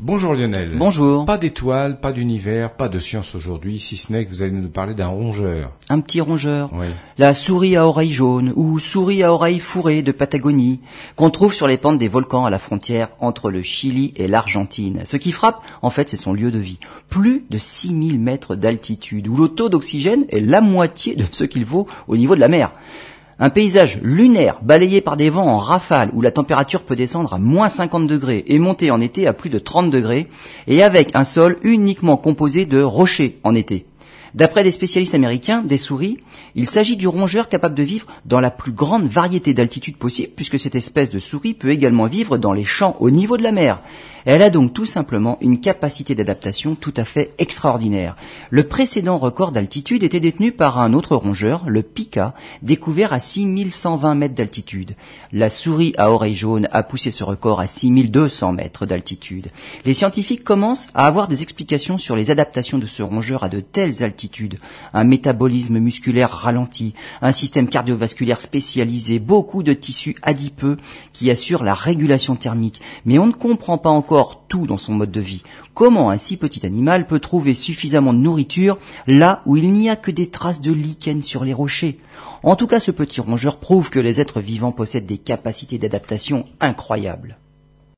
Bonjour Lionel. Bonjour. Pas d'étoiles, pas d'univers, pas de science aujourd'hui, si ce n'est que vous allez nous parler d'un rongeur. Un petit rongeur. Oui. La souris à oreilles jaunes ou souris à oreilles fourrées de Patagonie qu'on trouve sur les pentes des volcans à la frontière entre le Chili et l'Argentine. Ce qui frappe, en fait, c'est son lieu de vie. Plus de 6000 mètres d'altitude où le taux d'oxygène est la moitié de ce qu'il vaut au niveau de la mer. Un paysage lunaire balayé par des vents en rafale où la température peut descendre à moins 50 degrés et monter en été à plus de 30 degrés et avec un sol uniquement composé de rochers en été. D'après des spécialistes américains des souris, il s'agit du rongeur capable de vivre dans la plus grande variété d'altitude possible puisque cette espèce de souris peut également vivre dans les champs au niveau de la mer. Elle a donc tout simplement une capacité d'adaptation tout à fait extraordinaire. Le précédent record d'altitude était détenu par un autre rongeur, le pika, découvert à 6120 mètres d'altitude. La souris à oreilles jaunes a poussé ce record à 6200 mètres d'altitude. Les scientifiques commencent à avoir des explications sur les adaptations de ce rongeur à de telles altitudes. Un métabolisme musculaire ralenti, un système cardiovasculaire spécialisé, beaucoup de tissus adipeux qui assurent la régulation thermique. Mais on ne comprend pas encore tout dans son mode de vie. Comment un si petit animal peut trouver suffisamment de nourriture là où il n'y a que des traces de lichen sur les rochers? En tout cas, ce petit rongeur prouve que les êtres vivants possèdent des capacités d'adaptation incroyables.